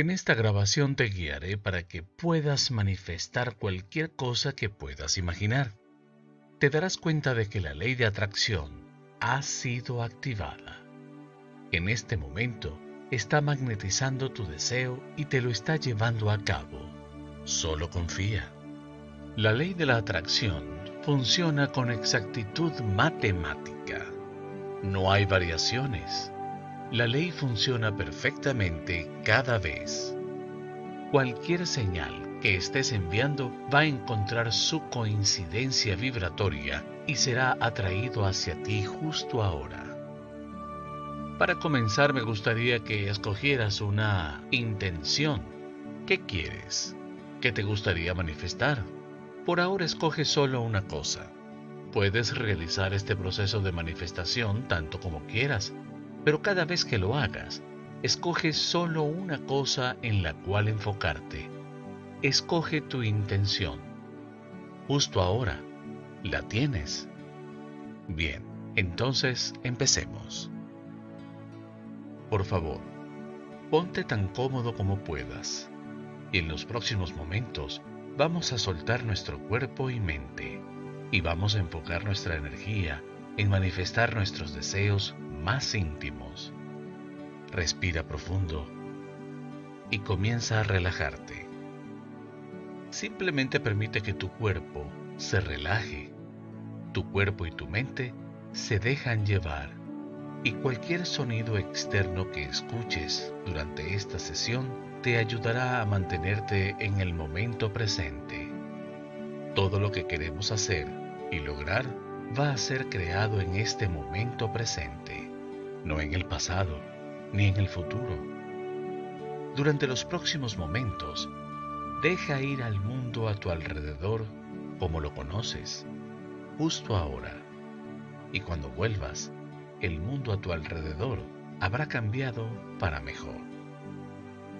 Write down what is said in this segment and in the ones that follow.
En esta grabación te guiaré para que puedas manifestar cualquier cosa que puedas imaginar. Te darás cuenta de que la ley de atracción ha sido activada. En este momento está magnetizando tu deseo y te lo está llevando a cabo. Solo confía. La ley de la atracción funciona con exactitud matemática. No hay variaciones. La ley funciona perfectamente cada vez. Cualquier señal que estés enviando va a encontrar su coincidencia vibratoria y será atraído hacia ti justo ahora. Para comenzar me gustaría que escogieras una intención. ¿Qué quieres? ¿Qué te gustaría manifestar? Por ahora escoge solo una cosa. Puedes realizar este proceso de manifestación tanto como quieras, pero cada vez que lo hagas, escoge solo una cosa en la cual enfocarte. Escoge tu intención. Justo ahora, ¿la tienes? Bien, entonces empecemos. Por favor, ponte tan cómodo como puedas y en los próximos momentos vamos a soltar nuestro cuerpo y mente y vamos a enfocar nuestra energía en manifestar nuestros deseos más íntimos. Respira profundo y comienza a relajarte. Simplemente permite que tu cuerpo se relaje. Tu cuerpo y tu mente se dejan llevar y cualquier sonido externo que escuches durante esta sesión te ayudará a mantenerte en el momento presente. Todo lo que queremos hacer y lograr va a ser creado en este momento presente, no en el pasado ni en el futuro. Durante los próximos momentos, deja ir al mundo a tu alrededor como lo conoces, justo ahora. Y cuando vuelvas, el mundo a tu alrededor habrá cambiado para mejor.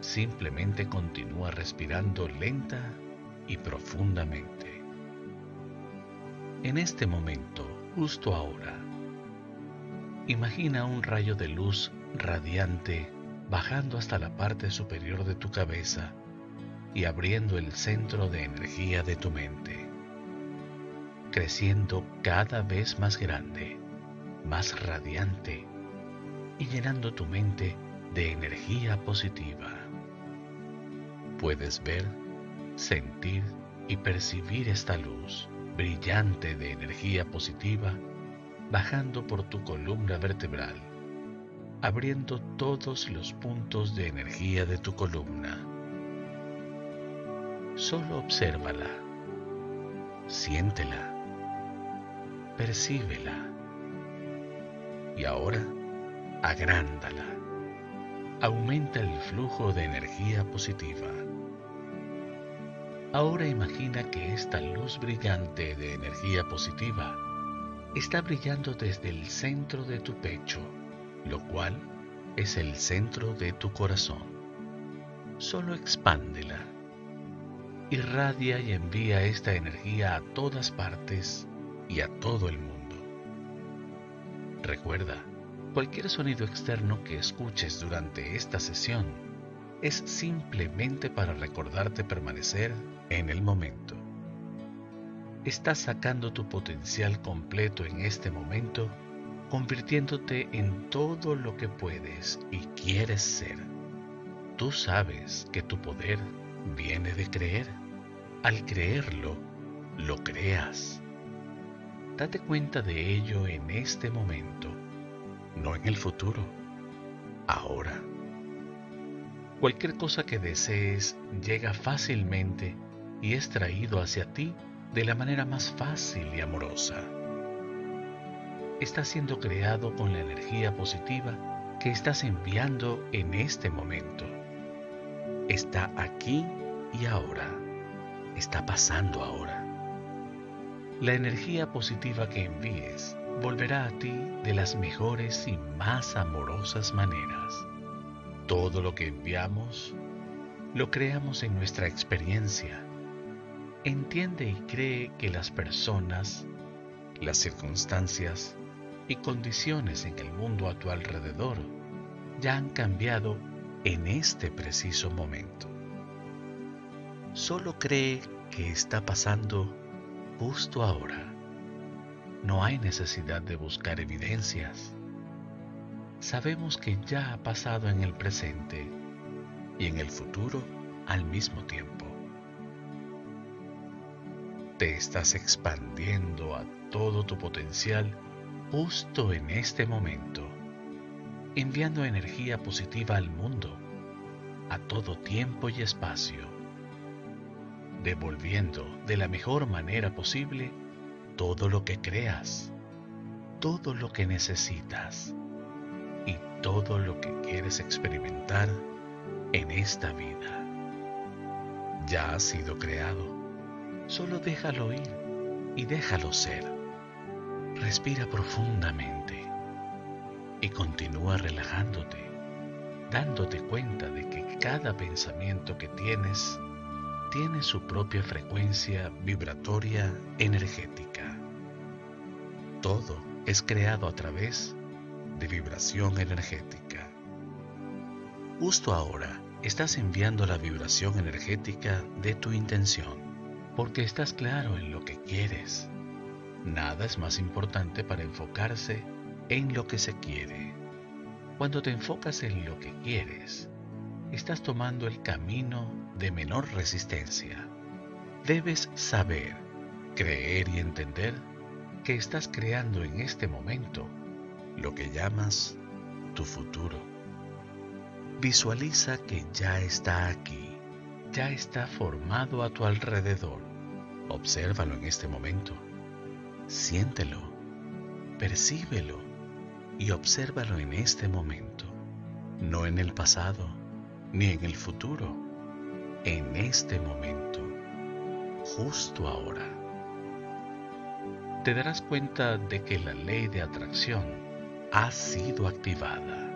Simplemente continúa respirando lenta y profundamente. En este momento, justo ahora, imagina un rayo de luz radiante bajando hasta la parte superior de tu cabeza y abriendo el centro de energía de tu mente, creciendo cada vez más grande más radiante y llenando tu mente de energía positiva. Puedes ver, sentir y percibir esta luz brillante de energía positiva bajando por tu columna vertebral, abriendo todos los puntos de energía de tu columna. Solo obsérvala, siéntela, percíbela y ahora agrándala. Aumenta el flujo de energía positiva. Ahora imagina que esta luz brillante de energía positiva está brillando desde el centro de tu pecho, lo cual es el centro de tu corazón. Solo expándela. Irradia y envía esta energía a todas partes y a todo el mundo. Recuerda, cualquier sonido externo que escuches durante esta sesión es simplemente para recordarte permanecer en el momento. Estás sacando tu potencial completo en este momento, convirtiéndote en todo lo que puedes y quieres ser. Tú sabes que tu poder viene de creer. Al creerlo, lo creas. Date cuenta de ello en este momento, no en el futuro, ahora. Cualquier cosa que desees llega fácilmente y es traído hacia ti de la manera más fácil y amorosa. Está siendo creado con la energía positiva que estás enviando en este momento. Está aquí y ahora. Está pasando ahora. La energía positiva que envíes volverá a ti de las mejores y más amorosas maneras. Todo lo que enviamos lo creamos en nuestra experiencia. Entiende y cree que las personas, las circunstancias y condiciones en el mundo a tu alrededor ya han cambiado en este preciso momento. Solo cree que está pasando justo ahora. No hay necesidad de buscar evidencias. Sabemos que ya ha pasado en el presente y en el futuro al mismo tiempo. Te estás expandiendo a todo tu potencial justo en este momento, enviando energía positiva al mundo, a todo tiempo y espacio, devolviendo de la mejor manera posible todo lo que creas, todo lo que necesitas y todo lo que quieres experimentar en esta vida. Ya ha sido creado, solo déjalo ir y déjalo ser. Respira profundamente y continúa relajándote, dándote cuenta de que cada pensamiento que tienes tiene su propia frecuencia vibratoria energética. Todo es creado a través de vibración energética. Justo ahora estás enviando la vibración energética de tu intención, porque estás claro en lo que quieres Nada es más importante para enfocarse en lo que se quiere. Cuando te enfocas en lo que quieres, estás tomando el camino de menor resistencia. Debes saber, creer y entender que estás creando en este momento lo que llamas tu futuro. Visualiza que ya está aquí, ya está formado a tu alrededor. Obsérvalo en este momento Siéntelo, percíbelo y obsérvalo en este momento, no en el pasado ni en el futuro, en este momento, justo ahora. Te darás cuenta de que la ley de atracción ha sido activada.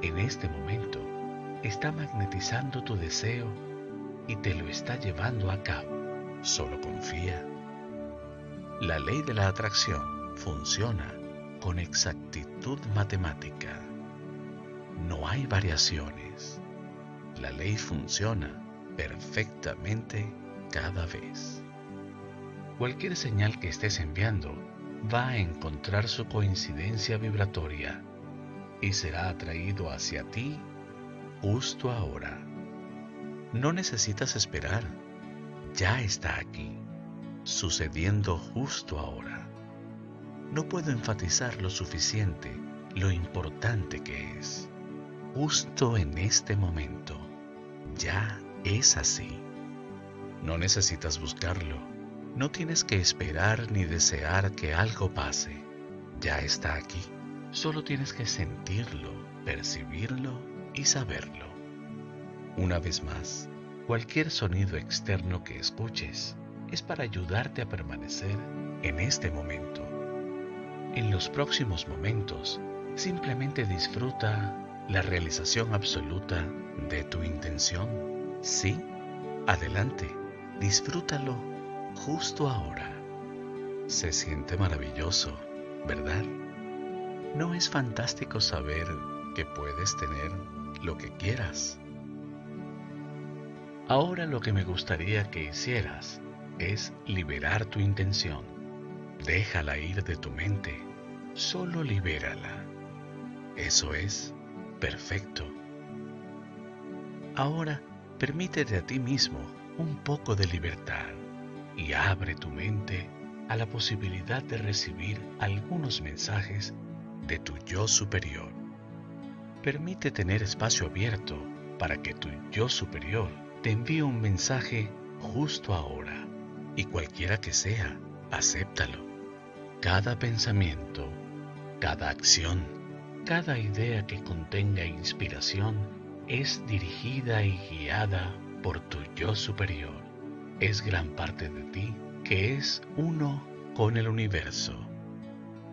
En este momento está magnetizando tu deseo y te lo está llevando a cabo. Solo confía la ley de la atracción funciona con exactitud matemática. No hay variaciones. La ley funciona perfectamente cada vez. Cualquier señal que estés enviando va a encontrar su coincidencia vibratoria y será atraído hacia ti justo ahora. No necesitas esperar, ya está aquí sucediendo justo ahora. No puedo enfatizar lo suficiente lo importante que es. Justo en este momento, ya es así. No necesitas buscarlo. No tienes que esperar ni desear que algo pase. Ya está aquí. Solo tienes que sentirlo, percibirlo y saberlo. Una vez más, cualquier sonido externo que escuches es para ayudarte a permanecer en este momento. En los próximos momentos, simplemente disfruta la realización absoluta de tu intención. Sí, adelante, disfrútalo justo ahora. Se siente maravilloso, ¿verdad? ¿No es fantástico saber que puedes tener lo que quieras? Ahora lo que me gustaría que hicieras es liberar tu intención. Déjala ir de tu mente, solo libérala. Eso es perfecto. Ahora permítete a ti mismo un poco de libertad y abre tu mente a la posibilidad de recibir algunos mensajes de tu yo superior. Permite tener espacio abierto para que tu yo superior te envíe un mensaje justo ahora y cualquiera que sea, acéptalo. Cada pensamiento, cada acción, cada idea que contenga inspiración es dirigida y guiada por tu yo superior. Es gran parte de ti que es uno con el universo.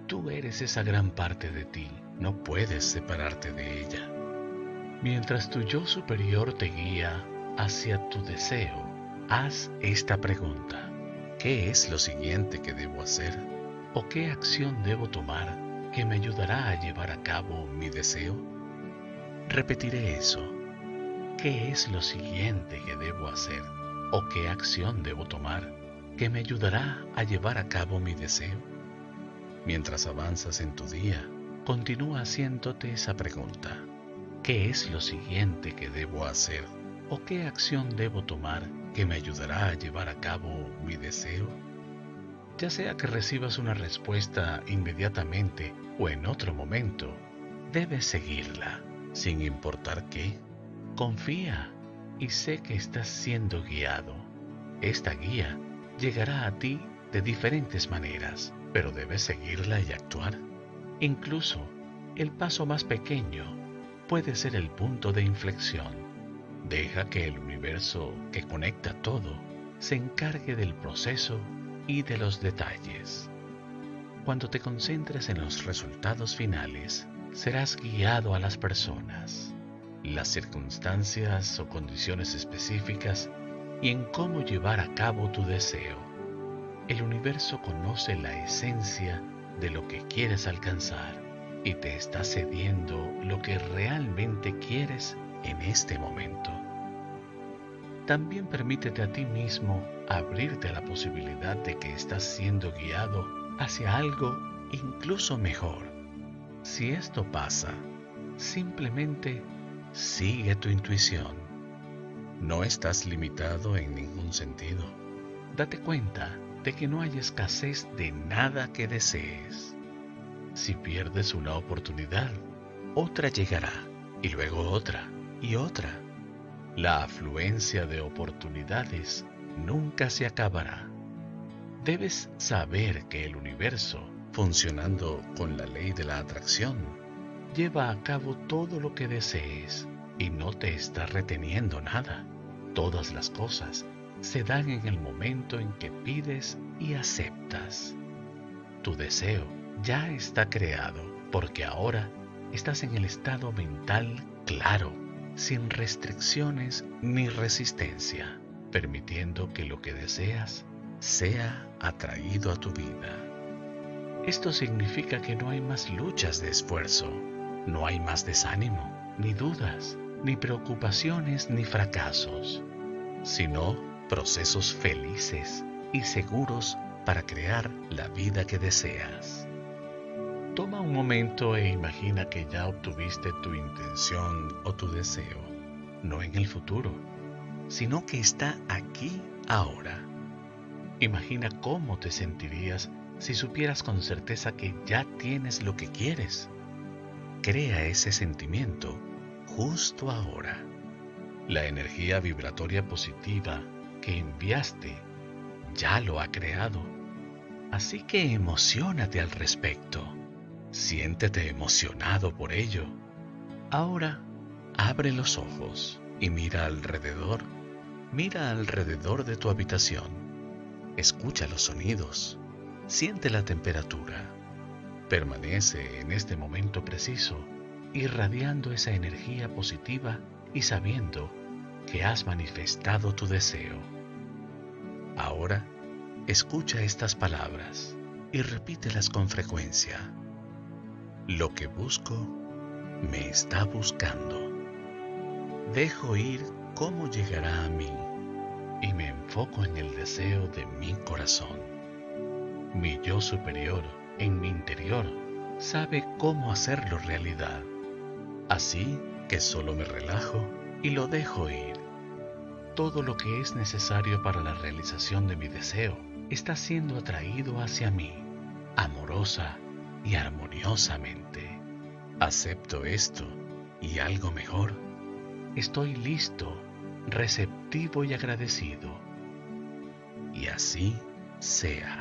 Tú eres esa gran parte de ti, no puedes separarte de ella. Mientras tu yo superior te guía hacia tu deseo, haz esta pregunta. ¿Qué es lo siguiente que debo hacer? ¿O qué acción debo tomar que me ayudará a llevar a cabo mi deseo? Repetiré eso. ¿qué es lo siguiente que debo hacer o qué acción debo tomar que me ayudará a llevar a cabo mi deseo? Mientras avanzas en tu día, continúa haciéndote esa pregunta. ¿Qué es lo siguiente que debo hacer o qué acción debo tomar que me ayudará a llevar a cabo mi deseo? Ya sea que recibas una respuesta inmediatamente o en otro momento, debes seguirla, sin importar qué. Confía y sé que estás siendo guiado. Esta guía llegará a ti de diferentes maneras, pero debes seguirla y actuar. Incluso el paso más pequeño puede ser el punto de inflexión. Deja que el universo que conecta todo se encargue del proceso y de los detalles. Cuando te concentres en los resultados finales, serás guiado a las personas, las circunstancias o condiciones específicas y en cómo llevar a cabo tu deseo. El universo conoce la esencia de lo que quieres alcanzar y te está cediendo lo que realmente quieres en este momento. También permítete a ti mismo abrirte a la posibilidad de que estás siendo guiado hacia algo incluso mejor. Si esto pasa, simplemente sigue tu intuición. No estás limitado en ningún sentido. Date cuenta de que no hay escasez de nada que desees. Si pierdes una oportunidad, otra llegará y luego otra y otra. La afluencia de oportunidades nunca se acabará. Debes saber que el universo, funcionando con la ley de la atracción, lleva a cabo todo lo que desees y no te está reteniendo nada. Todas las cosas se dan en el momento en que pides y aceptas. Tu deseo ya está creado porque ahora estás en el estado mental claro, sin restricciones ni resistencia, permitiendo que lo que deseas sea atraído a tu vida. Esto significa que no hay más luchas de esfuerzo, no hay más desánimo, ni dudas, ni preocupaciones, ni fracasos, sino procesos felices y seguros para crear la vida que deseas. Toma un momento e imagina que ya obtuviste tu intención o tu deseo, no en el futuro, sino que está aquí ahora. Imagina cómo te sentirías si supieras con certeza que ya tienes lo que quieres. Crea ese sentimiento justo ahora. La energía vibratoria positiva que enviaste ya lo ha creado. Así que emocionate al respecto. Siéntete emocionado por ello. Ahora, abre los ojos y mira alrededor. Mira alrededor de tu habitación. Escucha los sonidos. Siente la temperatura. Permanece en este momento preciso, irradiando esa energía positiva y sabiendo que has manifestado tu deseo. Ahora, escucha estas palabras y repítelas con frecuencia. Lo que busco me está buscando. Dejo ir cómo llegará a mí y me enfoco en el deseo de mi corazón. Mi yo superior en mi interior sabe cómo hacerlo realidad. Así que solo me relajo y lo dejo ir. Todo lo que es necesario para la realización de mi deseo está siendo atraído hacia mí, amorosa y armoniosamente. Acepto esto y algo mejor. Estoy listo, receptivo y agradecido. Y así sea.